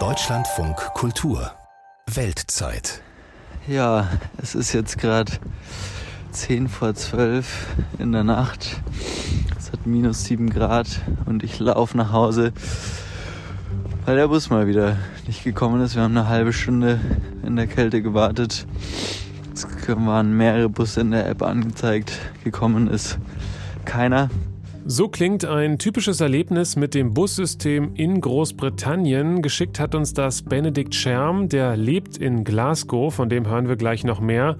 Deutschlandfunk Kultur Weltzeit. Ja, es ist jetzt gerade 10 vor 12 in der Nacht. Es hat minus 7 Grad und ich laufe nach Hause, weil der Bus mal wieder nicht gekommen ist. Wir haben eine halbe Stunde in der Kälte gewartet. Es waren mehrere Busse in der App angezeigt. Gekommen ist keiner. So klingt ein typisches Erlebnis mit dem Bussystem in Großbritannien. Geschickt hat uns das Benedikt Scherm, der lebt in Glasgow, von dem hören wir gleich noch mehr.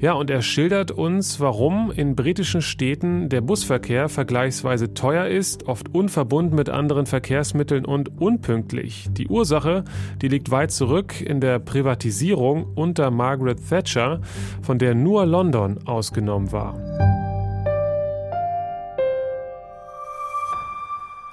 Ja, und er schildert uns, warum in britischen Städten der Busverkehr vergleichsweise teuer ist, oft unverbunden mit anderen Verkehrsmitteln und unpünktlich. Die Ursache, die liegt weit zurück in der Privatisierung unter Margaret Thatcher, von der nur London ausgenommen war.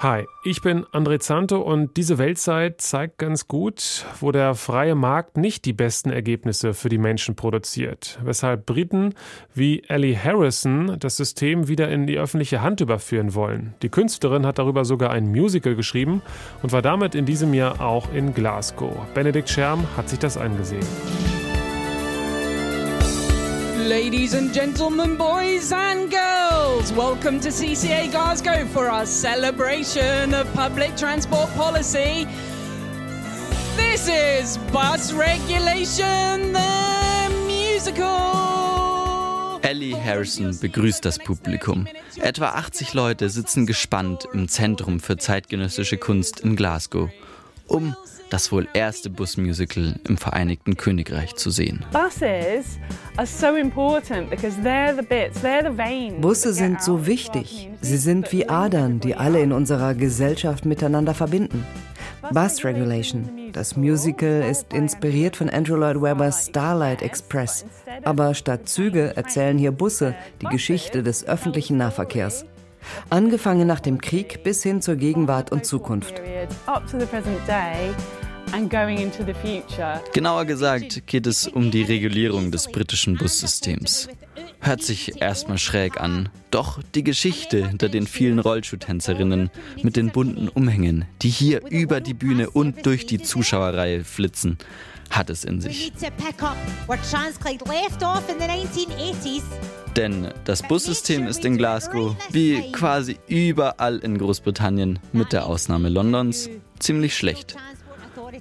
Hi, ich bin André Zanto und diese Weltzeit zeigt ganz gut, wo der freie Markt nicht die besten Ergebnisse für die Menschen produziert. Weshalb Briten wie Ellie Harrison das System wieder in die öffentliche Hand überführen wollen. Die Künstlerin hat darüber sogar ein Musical geschrieben und war damit in diesem Jahr auch in Glasgow. Benedikt Scherm hat sich das angesehen. Ladies and gentlemen, boys and girls, welcome to CCA Glasgow for our celebration of public transport policy. This is Bus Regulation the Musical. Ellie Harrison begrüßt das Publikum. Etwa 80 Leute sitzen gespannt im Zentrum für zeitgenössische Kunst in Glasgow, um das wohl erste Busmusical im Vereinigten Königreich zu sehen. Busse sind so wichtig. Sie sind wie Adern, die alle in unserer Gesellschaft miteinander verbinden. Bus Regulation. Das Musical ist inspiriert von Andrew Lloyd Webbers Starlight Express. Aber statt Züge erzählen hier Busse die Geschichte des öffentlichen Nahverkehrs. Angefangen nach dem Krieg bis hin zur Gegenwart und Zukunft. Genauer gesagt geht es um die Regulierung des britischen Bussystems. Hört sich erstmal schräg an, doch die Geschichte hinter den vielen Rollschuhtänzerinnen mit den bunten Umhängen, die hier über die Bühne und durch die Zuschauerreihe flitzen, hat es in sich. Denn das Bussystem ist in Glasgow, wie quasi überall in Großbritannien, mit der Ausnahme Londons, ziemlich schlecht.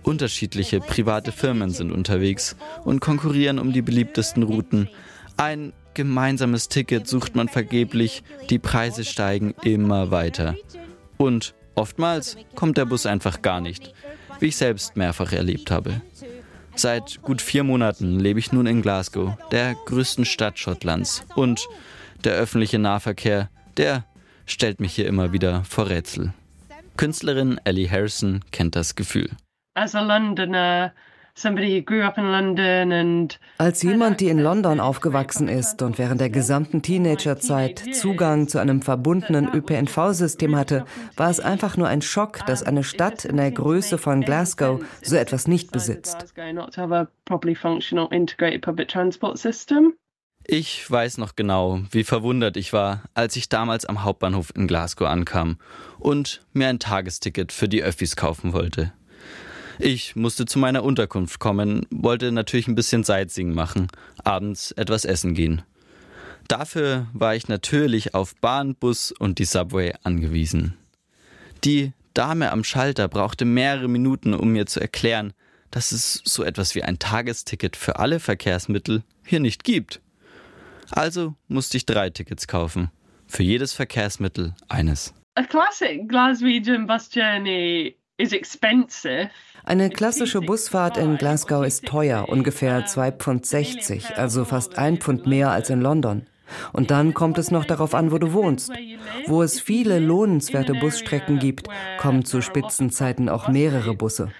Unterschiedliche private Firmen sind unterwegs und konkurrieren um die beliebtesten Routen. Ein gemeinsames Ticket sucht man vergeblich, die Preise steigen immer weiter. Und oftmals kommt der Bus einfach gar nicht, wie ich selbst mehrfach erlebt habe. Seit gut vier Monaten lebe ich nun in Glasgow, der größten Stadt Schottlands. Und der öffentliche Nahverkehr, der stellt mich hier immer wieder vor Rätsel. Künstlerin Ellie Harrison kennt das Gefühl as a Londoner als jemand, die in London aufgewachsen ist und während der gesamten Teenagerzeit Zugang zu einem verbundenen ÖPNV-System hatte, war es einfach nur ein Schock, dass eine Stadt in der Größe von Glasgow so etwas nicht besitzt. Ich weiß noch genau, wie verwundert ich war, als ich damals am Hauptbahnhof in Glasgow ankam und mir ein Tagesticket für die Öffis kaufen wollte. Ich musste zu meiner Unterkunft kommen, wollte natürlich ein bisschen Sightseeing machen, abends etwas essen gehen. Dafür war ich natürlich auf Bahn, Bus und die Subway angewiesen. Die Dame am Schalter brauchte mehrere Minuten, um mir zu erklären, dass es so etwas wie ein Tagesticket für alle Verkehrsmittel hier nicht gibt. Also musste ich drei Tickets kaufen. Für jedes Verkehrsmittel eines. A classic Glaswegian bus journey. Eine klassische Busfahrt in Glasgow ist teuer, ungefähr 2,60 Pfund, also fast ein Pfund mehr als in London. Und dann kommt es noch darauf an, wo du wohnst. Wo es viele lohnenswerte Busstrecken gibt, kommen zu Spitzenzeiten auch mehrere Busse.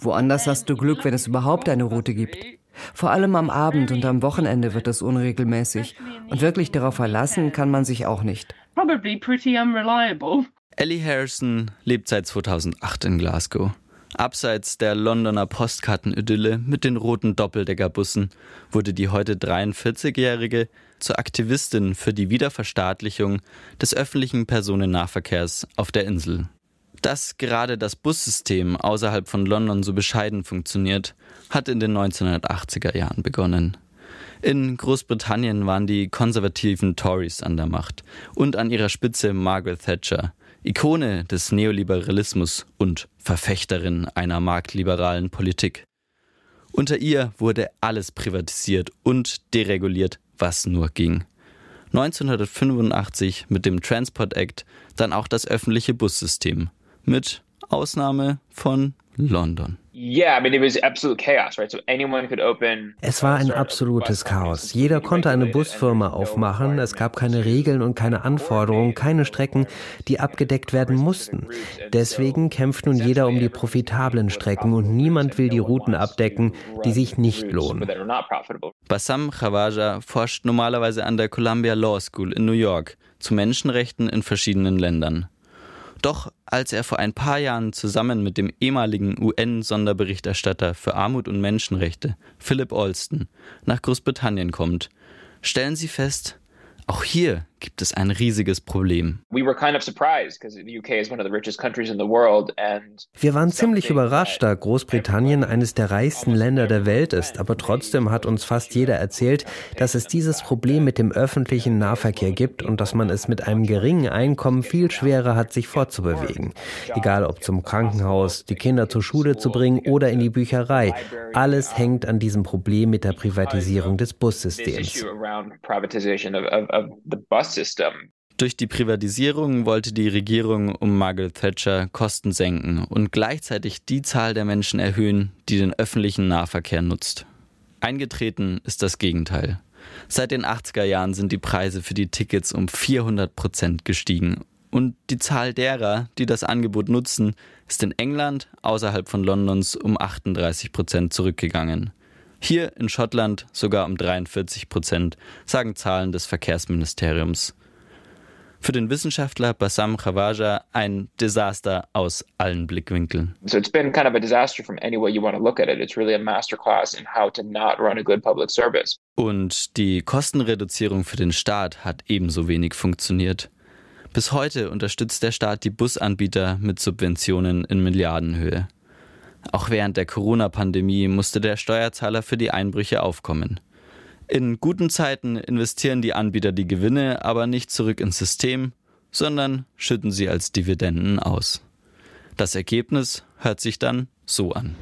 Woanders hast du Glück, wenn es überhaupt eine Route gibt. Vor allem am Abend und am Wochenende wird es unregelmäßig. Und wirklich darauf verlassen kann man sich auch nicht. Ellie Harrison lebt seit 2008 in Glasgow. Abseits der Londoner Postkartenidylle mit den roten Doppeldeckerbussen wurde die heute 43-Jährige zur Aktivistin für die Wiederverstaatlichung des öffentlichen Personennahverkehrs auf der Insel. Dass gerade das Bussystem außerhalb von London so bescheiden funktioniert, hat in den 1980er Jahren begonnen. In Großbritannien waren die konservativen Tories an der Macht und an ihrer Spitze Margaret Thatcher, Ikone des Neoliberalismus und Verfechterin einer marktliberalen Politik. Unter ihr wurde alles privatisiert und dereguliert, was nur ging. 1985 mit dem Transport Act dann auch das öffentliche Bussystem, mit Ausnahme von London. Es war ein absolutes Chaos. Jeder konnte eine Busfirma aufmachen. Es gab keine Regeln und keine Anforderungen, keine Strecken, die abgedeckt werden mussten. Deswegen kämpft nun jeder um die profitablen Strecken und niemand will die Routen abdecken, die sich nicht lohnen. Bassam Khawaja forscht normalerweise an der Columbia Law School in New York zu Menschenrechten in verschiedenen Ländern. Doch als er vor ein paar Jahren zusammen mit dem ehemaligen UN-Sonderberichterstatter für Armut und Menschenrechte, Philip Alston, nach Großbritannien kommt, stellen sie fest, auch hier gibt es ein riesiges Problem. Wir waren ziemlich überrascht, da Großbritannien eines der reichsten Länder der Welt ist, aber trotzdem hat uns fast jeder erzählt, dass es dieses Problem mit dem öffentlichen Nahverkehr gibt und dass man es mit einem geringen Einkommen viel schwerer hat, sich fortzubewegen. Egal ob zum Krankenhaus, die Kinder zur Schule zu bringen oder in die Bücherei. Alles hängt an diesem Problem mit der Privatisierung des Bussystems system. Durch die Privatisierung wollte die Regierung um Margaret Thatcher Kosten senken und gleichzeitig die Zahl der Menschen erhöhen, die den öffentlichen Nahverkehr nutzt. Eingetreten ist das Gegenteil. Seit den 80er Jahren sind die Preise für die Tickets um 400 Prozent gestiegen und die Zahl derer, die das Angebot nutzen, ist in England außerhalb von Londons um 38 Prozent zurückgegangen. Hier in Schottland sogar um 43 Prozent, sagen Zahlen des Verkehrsministeriums. Für den Wissenschaftler Bassam Khawaja ein Desaster aus allen Blickwinkeln. So it's been kind of a disaster from any way you want to look at it. It's really a masterclass in how to not run a good public service. Und die Kostenreduzierung für den Staat hat ebenso wenig funktioniert. Bis heute unterstützt der Staat die Busanbieter mit Subventionen in Milliardenhöhe. Auch während der Corona-Pandemie musste der Steuerzahler für die Einbrüche aufkommen. In guten Zeiten investieren die Anbieter die Gewinne aber nicht zurück ins System, sondern schütten sie als Dividenden aus. Das Ergebnis hört sich dann so an.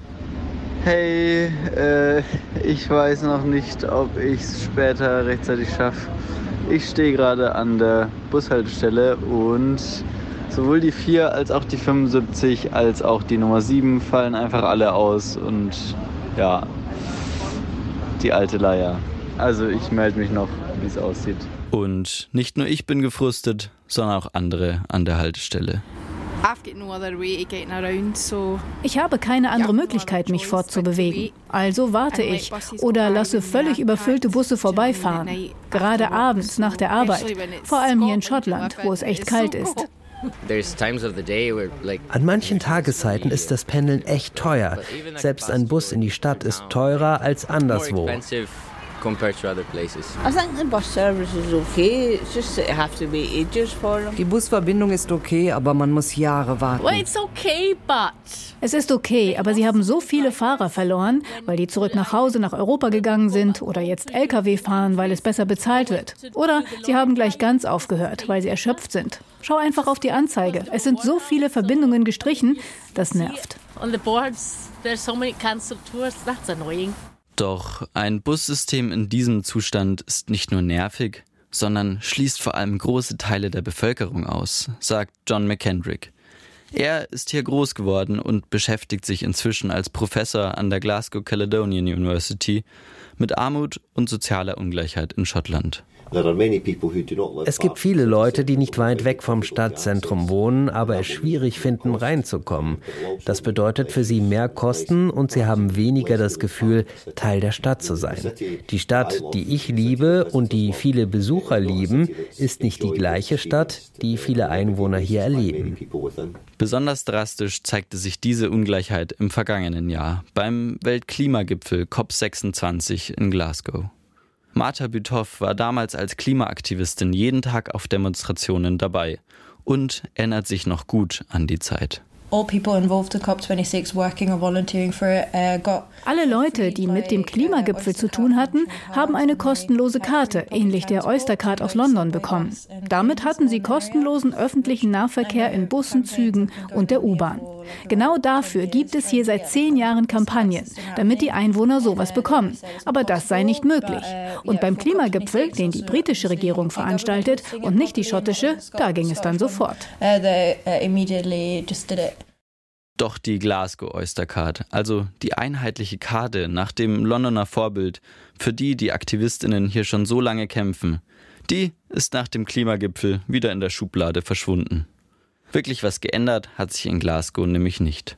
Hey, äh, ich weiß noch nicht, ob ich es später rechtzeitig schaffe. Ich stehe gerade an der Bushaltestelle und Sowohl die 4 als auch die 75 als auch die Nummer 7 fallen einfach alle aus und ja, die alte Leier. Also ich melde mich noch, wie es aussieht. Und nicht nur ich bin gefrustet, sondern auch andere an der Haltestelle. Ich habe keine andere Möglichkeit, mich fortzubewegen. Also warte ich oder lasse völlig überfüllte Busse vorbeifahren. Gerade abends nach der Arbeit. Vor allem hier in Schottland, wo es echt kalt ist. An manchen Tageszeiten ist das Pendeln echt teuer. Selbst ein Bus in die Stadt ist teurer als anderswo. Die Busverbindung ist okay, aber man muss Jahre warten. Es ist okay, aber sie haben so viele Fahrer verloren, weil die zurück nach Hause nach Europa gegangen sind oder jetzt Lkw fahren, weil es besser bezahlt wird. Oder sie haben gleich ganz aufgehört, weil sie erschöpft sind. Schau einfach auf die Anzeige. Es sind so viele Verbindungen gestrichen, das nervt. Doch ein Bussystem in diesem Zustand ist nicht nur nervig, sondern schließt vor allem große Teile der Bevölkerung aus, sagt John McKendrick. Er ist hier groß geworden und beschäftigt sich inzwischen als Professor an der Glasgow Caledonian University mit Armut und sozialer Ungleichheit in Schottland. Es gibt viele Leute, die nicht weit weg vom Stadtzentrum wohnen, aber es schwierig finden, reinzukommen. Das bedeutet für sie mehr Kosten und sie haben weniger das Gefühl, Teil der Stadt zu sein. Die Stadt, die ich liebe und die viele Besucher lieben, ist nicht die gleiche Stadt, die viele Einwohner hier erleben. Besonders drastisch zeigte sich diese Ungleichheit im vergangenen Jahr beim Weltklimagipfel COP26 in Glasgow. Martha Büthoff war damals als Klimaaktivistin jeden Tag auf Demonstrationen dabei und erinnert sich noch gut an die Zeit. Uh, Alle Leute, die mit dem Klimagipfel zu tun hatten, haben eine kostenlose Karte, ähnlich der Oystercard aus London, bekommen. Damit hatten sie kostenlosen öffentlichen Nahverkehr in Bussen, Zügen und der U-Bahn. Genau dafür gibt es hier seit zehn Jahren Kampagnen, damit die Einwohner sowas bekommen. Aber das sei nicht möglich. Und beim Klimagipfel, den die britische Regierung veranstaltet und nicht die schottische, da ging es dann sofort. Doch die Glasgow Oyster Card, also die einheitliche Karte nach dem Londoner Vorbild, für die die Aktivistinnen hier schon so lange kämpfen, die ist nach dem Klimagipfel wieder in der Schublade verschwunden. Wirklich was geändert hat sich in Glasgow nämlich nicht.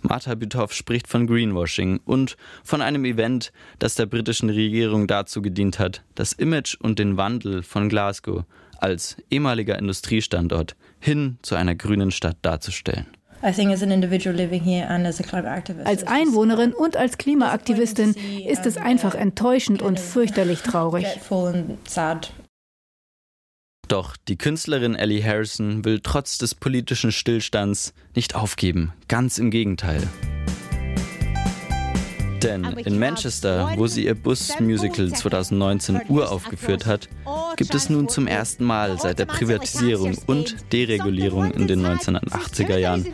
Martha Büthoff spricht von Greenwashing und von einem Event, das der britischen Regierung dazu gedient hat, das Image und den Wandel von Glasgow als ehemaliger Industriestandort hin zu einer grünen Stadt darzustellen. Als Einwohnerin und als Klimaaktivistin ist es einfach enttäuschend und fürchterlich traurig. Doch die Künstlerin Ellie Harrison will trotz des politischen Stillstands nicht aufgeben, ganz im Gegenteil. Denn in Manchester, wo sie ihr Bus-Musical 2019 uraufgeführt hat, gibt es nun zum ersten Mal seit der Privatisierung und Deregulierung in den 1980er Jahren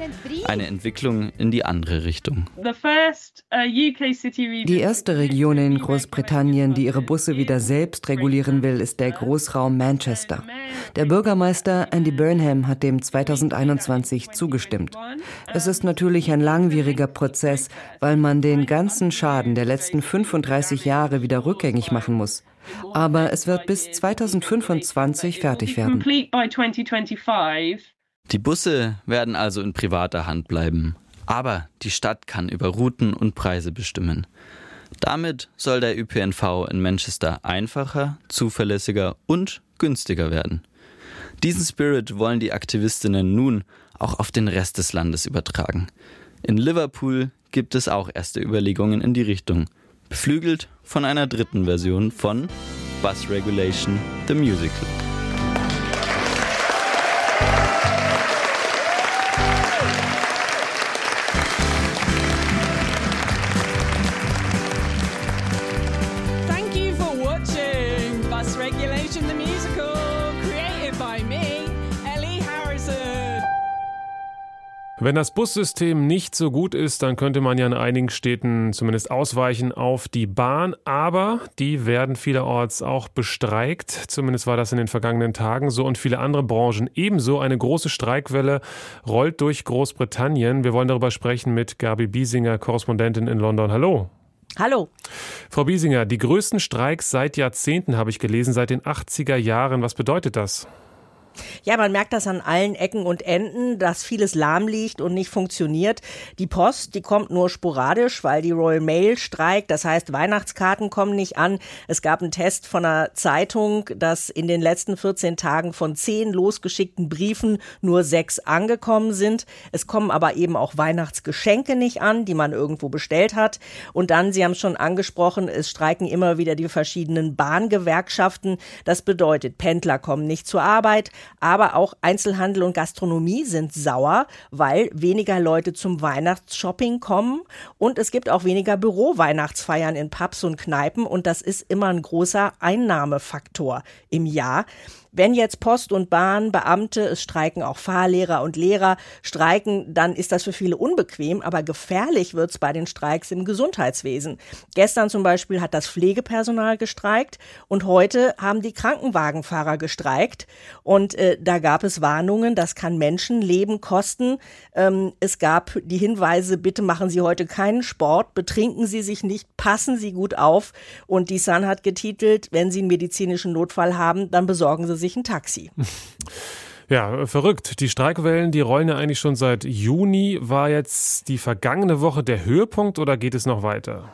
eine Entwicklung in die andere Richtung. Die erste Region in Großbritannien, die ihre Busse wieder selbst regulieren will, ist der Großraum Manchester. Der Bürgermeister Andy Burnham hat dem 2021 zugestimmt. Es ist natürlich ein langwieriger Prozess, weil man den ganzen Schaden der letzten 35 Jahre wieder rückgängig machen muss. Aber es wird bis 2025 fertig werden. Die Busse werden also in privater Hand bleiben. Aber die Stadt kann über Routen und Preise bestimmen. Damit soll der ÖPNV in Manchester einfacher, zuverlässiger und günstiger werden. Diesen Spirit wollen die Aktivistinnen nun auch auf den Rest des Landes übertragen. In Liverpool gibt es auch erste Überlegungen in die Richtung, beflügelt von einer dritten Version von Bus Regulation The Musical. Wenn das Bussystem nicht so gut ist, dann könnte man ja in einigen Städten zumindest ausweichen auf die Bahn, aber die werden vielerorts auch bestreikt. Zumindest war das in den vergangenen Tagen so und viele andere Branchen ebenso. Eine große Streikwelle rollt durch Großbritannien. Wir wollen darüber sprechen mit Gabi Biesinger, Korrespondentin in London. Hallo. Hallo. Frau Biesinger, die größten Streiks seit Jahrzehnten habe ich gelesen, seit den 80er Jahren. Was bedeutet das? Ja, man merkt das an allen Ecken und Enden, dass vieles lahm liegt und nicht funktioniert. Die Post, die kommt nur sporadisch, weil die Royal Mail streikt. Das heißt, Weihnachtskarten kommen nicht an. Es gab einen Test von einer Zeitung, dass in den letzten 14 Tagen von zehn losgeschickten Briefen nur sechs angekommen sind. Es kommen aber eben auch Weihnachtsgeschenke nicht an, die man irgendwo bestellt hat. Und dann, Sie haben es schon angesprochen, es streiken immer wieder die verschiedenen Bahngewerkschaften. Das bedeutet, Pendler kommen nicht zur Arbeit, aber auch Einzelhandel und Gastronomie sind sauer, weil weniger Leute zum Weihnachtsshopping kommen und es gibt auch weniger Büro-Weihnachtsfeiern in Pubs und Kneipen und das ist immer ein großer Einnahmefaktor im Jahr. Wenn jetzt Post und Bahn, Beamte, es streiken auch Fahrlehrer und Lehrer, streiken, dann ist das für viele unbequem, aber gefährlich wird es bei den Streiks im Gesundheitswesen. Gestern zum Beispiel hat das Pflegepersonal gestreikt und heute haben die Krankenwagenfahrer gestreikt. Und Und äh, da gab es Warnungen, das kann Menschenleben kosten. Ähm, es gab die Hinweise, bitte machen Sie heute keinen Sport, betrinken Sie sich nicht, passen Sie gut auf. Und die Sun hat getitelt, wenn Sie einen medizinischen Notfall haben, dann besorgen Sie sich ein Taxi. Ja, verrückt. Die Streikwellen, die rollen ja eigentlich schon seit Juni. War jetzt die vergangene Woche der Höhepunkt oder geht es noch weiter?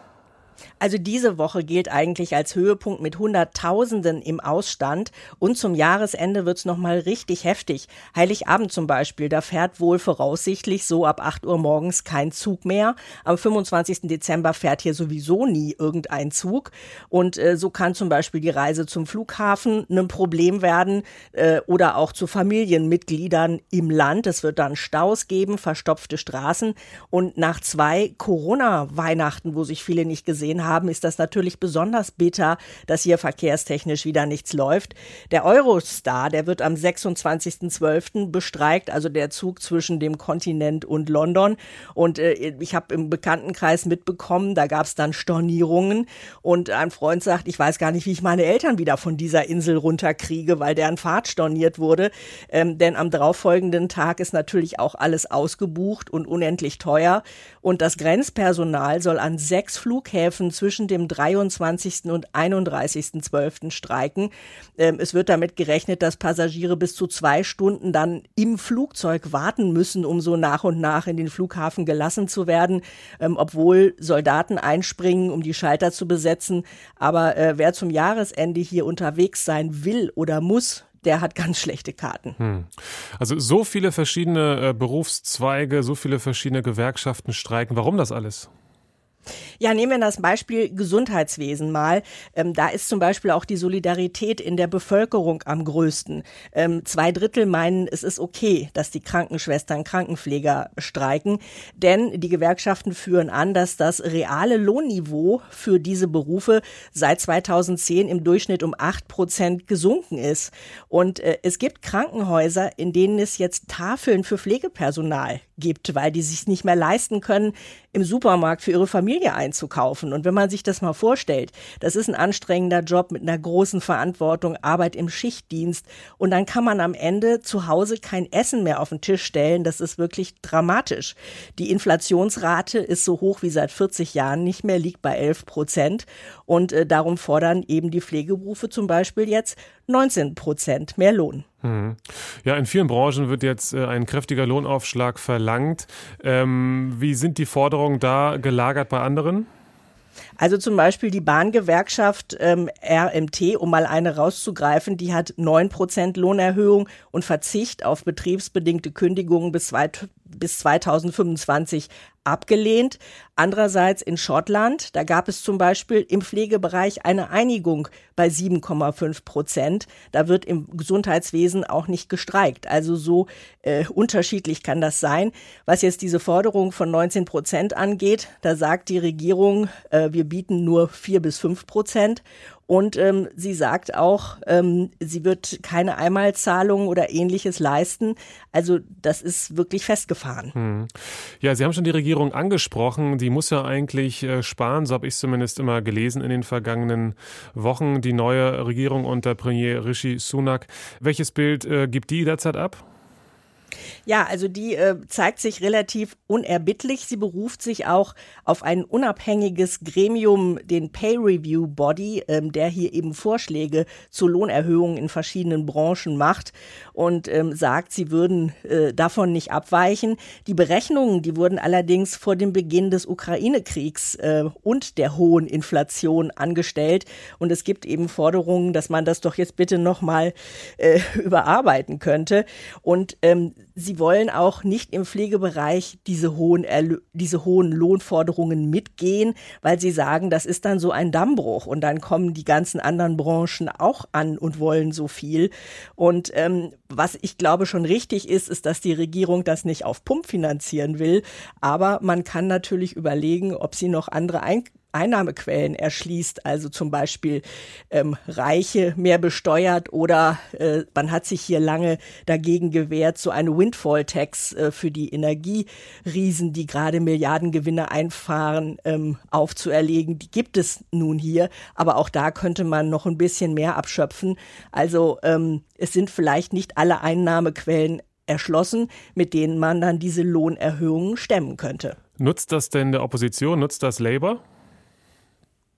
Also diese Woche gilt eigentlich als Höhepunkt mit Hunderttausenden im Ausstand und zum Jahresende wird's noch mal richtig heftig. Heiligabend zum Beispiel, da fährt wohl voraussichtlich so ab 8 Uhr morgens kein Zug mehr. Am 25. Dezember fährt hier sowieso nie irgendein Zug und äh, so kann zum Beispiel die Reise zum Flughafen ein Problem werden äh, oder auch zu Familienmitgliedern im Land. Es wird dann Staus geben, verstopfte Straßen und nach zwei Corona-Weihnachten, wo sich viele nicht gesehen haben, haben, ist das natürlich besonders bitter, dass hier verkehrstechnisch wieder nichts läuft. Der Eurostar, der wird am 26.12. bestreikt, also der Zug zwischen dem Kontinent und London. Und äh, ich habe im Bekanntenkreis mitbekommen, da gab es dann Stornierungen. Und ein Freund sagt, ich weiß gar nicht, wie ich meine Eltern wieder von dieser Insel runterkriege, weil deren Fahrt storniert wurde. Ähm, denn am darauffolgenden Tag ist natürlich auch alles ausgebucht und unendlich teuer. Und das Grenzpersonal soll an sechs Flughäfen zwischen dem 23. und 31.12. streiken. Ähm, es wird damit gerechnet, dass Passagiere bis zu zwei Stunden dann im Flugzeug warten müssen, um so nach und nach in den Flughafen gelassen zu werden, ähm, obwohl Soldaten einspringen, um die Schalter zu besetzen. Aber äh, wer zum Jahresende hier unterwegs sein will oder muss, der hat ganz schlechte Karten. Hm. Also so viele verschiedene äh, Berufszweige, so viele verschiedene Gewerkschaften streiken. Warum das alles? Ja, nehmen wir das Beispiel Gesundheitswesen mal. Ähm, da ist zum Beispiel auch die Solidarität in der Bevölkerung am größten. Ähm, zwei Drittel meinen, es ist okay, dass die Krankenschwestern, Krankenpfleger streiken, denn die Gewerkschaften führen an, dass das reale Lohnniveau für diese Berufe seit 2010 im Durchschnitt um acht Prozent gesunken ist. Und äh, es gibt Krankenhäuser, in denen es jetzt Tafeln für Pflegepersonal gibt, weil die sich nicht mehr leisten können, im Supermarkt für ihre Familie einzukaufen. Und wenn man sich das mal vorstellt, das ist ein anstrengender Job mit einer großen Verantwortung, Arbeit im Schichtdienst und dann kann man am Ende zu Hause kein Essen mehr auf den Tisch stellen. Das ist wirklich dramatisch. Die Inflationsrate ist so hoch wie seit 40 Jahren nicht mehr, liegt bei 11 Prozent. Und äh, darum fordern eben die Pflegeberufe zum Beispiel jetzt 19 Prozent mehr Lohn. Mhm. Ja, in vielen Branchen wird jetzt äh, ein kräftiger Lohnaufschlag verlangt. Ähm, wie sind die Forderungen da gelagert bei anderen? Also zum Beispiel die Bahngewerkschaft ähm, RMT, um mal eine rauszugreifen, die hat 9% Lohnerhöhung und Verzicht auf betriebsbedingte Kündigungen bis, zwei, bis 2025 abgelehnt. Andererseits in Schottland, da gab es zum Beispiel im Pflegebereich eine Einigung bei 7,5 Prozent. Da wird im Gesundheitswesen auch nicht gestreikt. Also so äh, unterschiedlich kann das sein. Was jetzt diese Forderung von 19 Prozent angeht, da sagt die Regierung, äh, wir bieten nur 4 bis 5 Prozent. Und ähm, sie sagt auch, ähm, sie wird keine Einmalzahlung oder ähnliches leisten. Also das ist wirklich festgefahren. Hm. Ja, Sie haben schon die Regierung angesprochen. Die muss ja eigentlich äh, sparen, so habe ich zumindest immer gelesen in den vergangenen Wochen. Die neue Regierung unter Premier Rishi Sunak. Welches Bild äh, gibt die derzeit ab? Ja, also die äh, zeigt sich relativ unerbittlich. Sie beruft sich auch auf ein unabhängiges Gremium, den Pay Review Body, ähm, der hier eben Vorschläge zu Lohnerhöhungen in verschiedenen Branchen macht und ähm, sagt, sie würden äh, davon nicht abweichen. Die Berechnungen, die wurden allerdings vor dem Beginn des Ukraine-Kriegs äh, und der hohen Inflation angestellt und es gibt eben Forderungen, dass man das doch jetzt bitte nochmal äh, überarbeiten könnte und ähm, Sie wollen auch nicht im Pflegebereich diese hohen, Erlö diese hohen Lohnforderungen mitgehen, weil sie sagen, das ist dann so ein Dammbruch und dann kommen die ganzen anderen Branchen auch an und wollen so viel. Und ähm, was ich glaube schon richtig ist, ist, dass die Regierung das nicht auf Pump finanzieren will, aber man kann natürlich überlegen, ob sie noch andere Ein Einnahmequellen erschließt, also zum Beispiel ähm, Reiche mehr besteuert oder äh, man hat sich hier lange dagegen gewehrt, so eine Windfall-Tax äh, für die Energieriesen, die gerade Milliardengewinne einfahren, ähm, aufzuerlegen. Die gibt es nun hier, aber auch da könnte man noch ein bisschen mehr abschöpfen. Also ähm, es sind vielleicht nicht alle Einnahmequellen erschlossen, mit denen man dann diese Lohnerhöhungen stemmen könnte. Nutzt das denn der Opposition? Nutzt das Labour?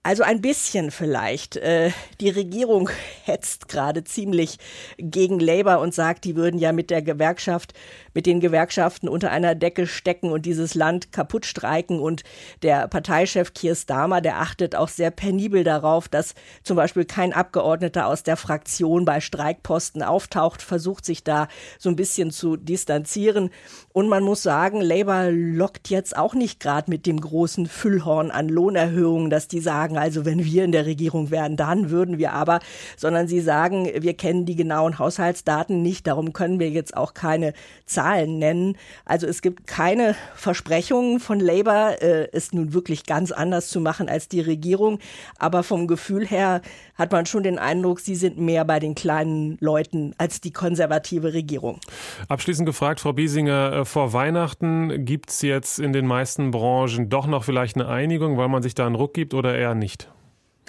Also ein bisschen vielleicht. Äh, die Regierung hetzt gerade ziemlich gegen Labour und sagt, die würden ja mit der Gewerkschaft, mit den Gewerkschaften unter einer Decke stecken und dieses Land kaputt streiken. Und der Parteichef Keir Starmer, der achtet auch sehr penibel darauf, dass zum Beispiel kein Abgeordneter aus der Fraktion bei Streikposten auftaucht, versucht sich da so ein bisschen zu distanzieren. Und man muss sagen, Labour lockt jetzt auch nicht gerade mit dem großen Füllhorn an Lohnerhöhungen, dass die sagen, sagen, also wenn wir in der Regierung wären, dann würden wir aber, sondern sie sagen, wir kennen die genauen Haushaltsdaten nicht, darum können wir jetzt auch keine Zahlen nennen. Also es gibt keine Versprechungen von Labour, äh, es nun wirklich ganz anders zu machen als die Regierung, aber vom Gefühl her hat man schon den Eindruck, sie sind mehr bei den kleinen Leuten als die konservative Regierung. Abschließend gefragt, Frau Biesinger, äh, vor Weihnachten gibt es jetzt in den meisten Branchen doch noch vielleicht eine Einigung, weil man sich da einen Ruck gibt oder eher nicht?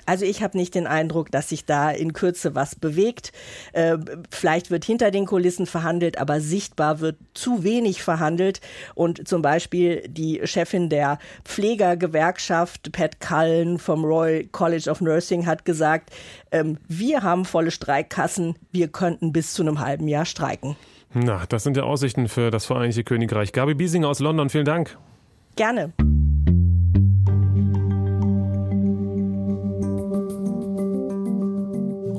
Also ich habe nicht den Eindruck, dass sich da in Kürze was bewegt. Äh, vielleicht wird hinter den Kulissen verhandelt, aber sichtbar wird zu wenig verhandelt. Und zum Beispiel die Chefin der Pflegergewerkschaft, Pat Cullen vom Royal College of Nursing, hat gesagt, ähm, wir haben volle Streikkassen, wir könnten bis zu einem halben Jahr streiken. Na, das sind ja Aussichten für das Vereinigte Königreich. Gabi Biesinger aus London, vielen Dank. Gerne.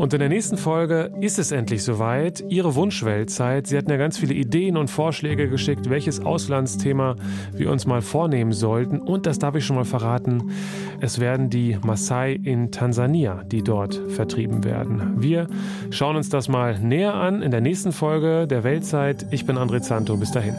Und in der nächsten Folge ist es endlich soweit. Ihre Wunschweltzeit. Sie hatten ja ganz viele Ideen und Vorschläge geschickt, welches Auslandsthema wir uns mal vornehmen sollten. Und das darf ich schon mal verraten. Es werden die Maasai in Tansania, die dort vertrieben werden. Wir schauen uns das mal näher an in der nächsten Folge der Weltzeit. Ich bin André Zanto. Bis dahin.